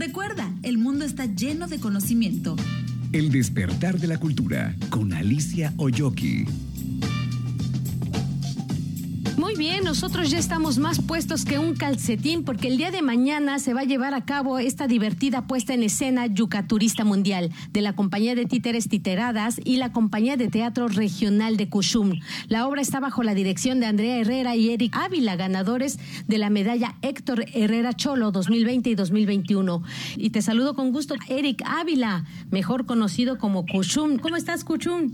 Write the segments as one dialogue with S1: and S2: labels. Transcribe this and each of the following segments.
S1: Recuerda, el mundo está lleno de conocimiento.
S2: El despertar de la cultura con Alicia Oyoki.
S3: Muy bien, nosotros ya estamos más puestos que un calcetín porque el día de mañana se va a llevar a cabo esta divertida puesta en escena Yucaturista Mundial de la compañía de títeres Titeradas y la compañía de teatro regional de Cushum. La obra está bajo la dirección de Andrea Herrera y Eric Ávila, ganadores de la medalla Héctor Herrera Cholo 2020 y 2021. Y te saludo con gusto, Eric Ávila, mejor conocido como Cushum. ¿Cómo estás, Cushum?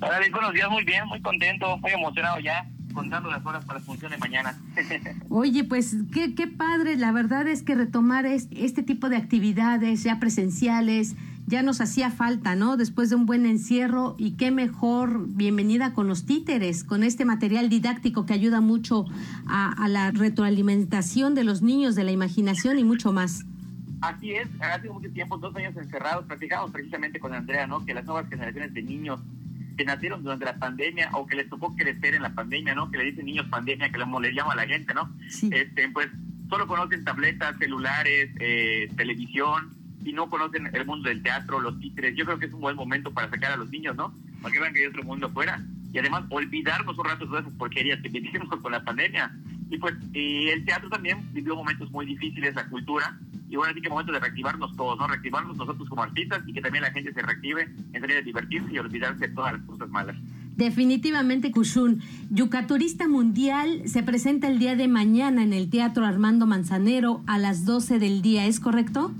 S4: Hola, buenos días, muy bien, muy contento, muy emocionado ya contando las horas para de mañana.
S3: Oye, pues qué, qué padre, la verdad es que retomar este tipo de actividades ya presenciales ya nos hacía falta, ¿no? Después de un buen encierro y qué mejor bienvenida con los títeres, con este material didáctico que ayuda mucho a, a la retroalimentación de los niños, de la imaginación y mucho más.
S4: Así es, hace mucho tiempo, dos años encerrados, platicamos precisamente con Andrea, ¿no? Que las nuevas generaciones de niños que nacieron durante la pandemia o que les tocó crecer en la pandemia, ¿no? Que le dicen niños pandemia, que le, llama a la gente, ¿no? Este, pues solo conocen tabletas, celulares, eh, televisión y no conocen el mundo del teatro, los títeres. Yo creo que es un buen momento para sacar a los niños, ¿no? Para que vean que hay otro mundo afuera. Y además olvidarnos un rato de todas esas porquerías que vivimos con la pandemia. Y pues y el teatro también vivió momentos muy difíciles, la cultura, y bueno, así que momento de reactivarnos todos, ¿no? Reactivarnos nosotros como artistas y que también la gente se reactive en salir a divertirse y olvidarse de todas las cosas malas.
S3: Definitivamente, Kushun. Yucaturista Mundial se presenta el día de mañana en el Teatro Armando Manzanero a las 12 del día, ¿es correcto?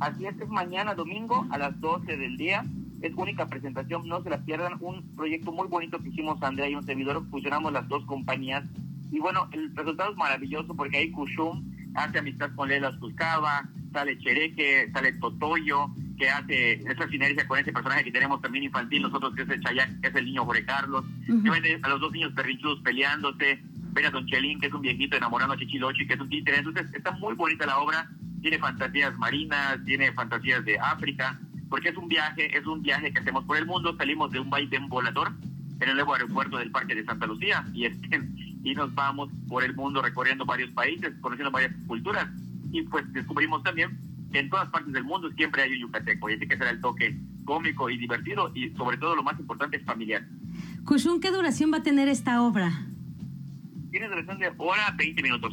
S4: Así es, es mañana domingo a las 12 del día. Es única presentación, no se la pierdan. Un proyecto muy bonito que hicimos Andrea y un servidor, fusionamos las dos compañías. Y bueno, el resultado es maravilloso porque hay Kushum, hace amistad con Lela Suscaba, sale Chereque, sale Totoyo, que hace esa sinergia con ese personaje que tenemos también infantil, nosotros que es el Chayac, que es el niño Jorge Carlos, que a los dos niños perrinchudos peleándose, ver a Don Chelín, que es un viejito enamorando a Chichilochi, que es un títere, entonces está muy bonita la obra, tiene fantasías marinas, tiene fantasías de África, porque es un viaje, es un viaje que hacemos por el mundo, salimos de un baile volador en el nuevo aeropuerto del Parque de Santa Lucía y, y nos vamos por el mundo recorriendo varios países, conociendo varias culturas y pues descubrimos también que en todas partes del mundo siempre hay un yucateco y así que será el toque cómico y divertido y sobre todo lo más importante es familiar.
S3: Kushun, ¿qué duración va a tener esta obra?
S4: Tiene duración de hora 20 minutos,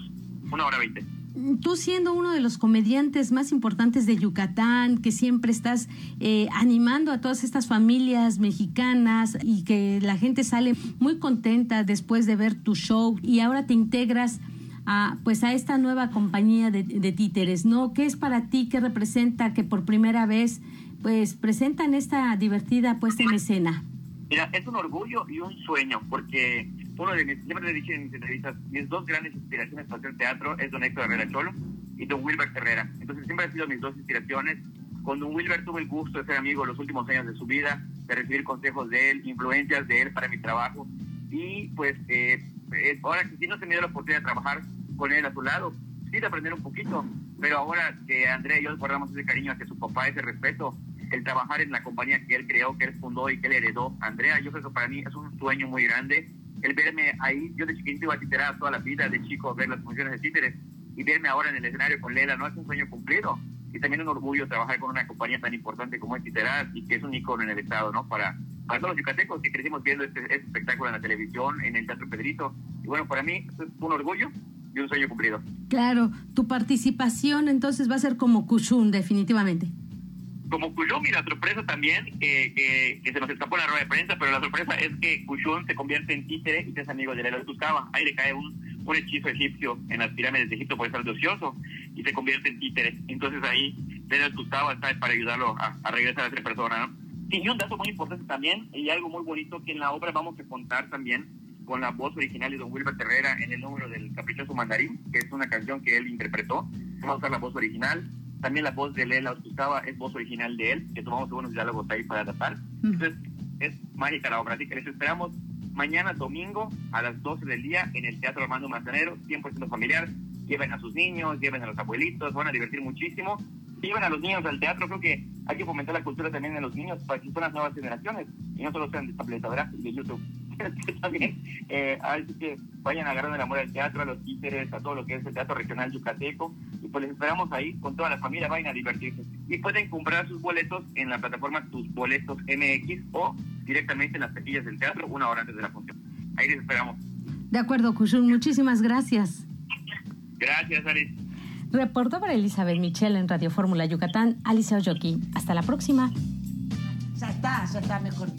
S4: una hora 20
S3: tú siendo uno de los comediantes más importantes de Yucatán, que siempre estás eh, animando a todas estas familias mexicanas y que la gente sale muy contenta después de ver tu show y ahora te integras a, pues a esta nueva compañía de, de títeres, ¿no? ¿Qué es para ti, qué representa que por primera vez pues presentan esta divertida puesta en escena?
S4: Mira, es un orgullo y un sueño, porque uno de mis, siempre le dicho en mis entrevistas, mis dos grandes inspiraciones para hacer teatro es Don Héctor Herrera Cholo y Don Wilbert Herrera. Entonces siempre han sido mis dos inspiraciones. Con Don Wilbert tuve el gusto de ser amigo los últimos años de su vida, de recibir consejos de él, influencias de él para mi trabajo. Y pues eh, eh, ahora que sí no he tenido la oportunidad de trabajar con él a su lado, sí de aprender un poquito, pero ahora que Andrea y yo guardamos ese cariño hacia su papá, ese respeto, el trabajar en la compañía que él creó, que él fundó y que él heredó. Andrea, yo creo que para mí es un sueño muy grande el verme ahí, yo de chiquitito iba a titerar toda la vida, de chico, ver las funciones de títeres y verme ahora en el escenario con Lela, no es un sueño cumplido. Y también un orgullo trabajar con una compañía tan importante como es Titerar y que es un icono en el Estado, ¿no? Para, para todos los yucatecos que crecimos viendo este, este, espectáculo en la televisión, en el Teatro Pedrito. Y bueno, para mí es un orgullo y un sueño cumplido.
S3: Claro, tu participación entonces va a ser como Kushun, definitivamente
S4: como Cushun y la sorpresa también, que, se nos escapó la rueda de prensa, pero la sorpresa es que Cushun se convierte en títere y es amigo de Lela Tuscaba. Ahí le cae un, hechizo egipcio en las pirámides de Egipto por estar ocioso y se convierte en títere. Entonces ahí Lela Tuscaba está para ayudarlo a, regresar a ser persona, ¿no? Y un dato muy importante también, y algo muy bonito, que en la obra vamos a contar también con la voz original de Don Wilber Terrera en el número del Caprichoso Mandarín, que es una canción que él interpretó. Vamos a usar la voz original también la voz de Lela Gustava es voz original de él, que tomamos algunos diálogos ahí para adaptar. Entonces, es mágica la obra. Así que les esperamos mañana domingo a las 12 del día en el Teatro Armando Manzanero, 100% familiar. Lleven a sus niños, lleven a los abuelitos, van a divertir muchísimo. Lleven a los niños al teatro, creo que hay que fomentar la cultura también en los niños para que son las nuevas generaciones y no solo sean de tableta, ¿verdad? Y de YouTube. también, eh, así que vayan agarrando el amor al teatro, a los títeres, a todo lo que es el teatro regional yucateco pues les esperamos ahí con toda la familia, vayan a divertirse. Y pueden comprar sus boletos en la plataforma Tus Boletos MX o directamente en las taquillas del teatro una hora antes de la función. Ahí les esperamos.
S3: De acuerdo, Kushun, muchísimas gracias.
S4: Gracias, Aris.
S3: Reportó para Elizabeth Michelle en Radio Fórmula Yucatán, Alicia Oyoki. Hasta la próxima.
S5: Ya está, ya está mejor.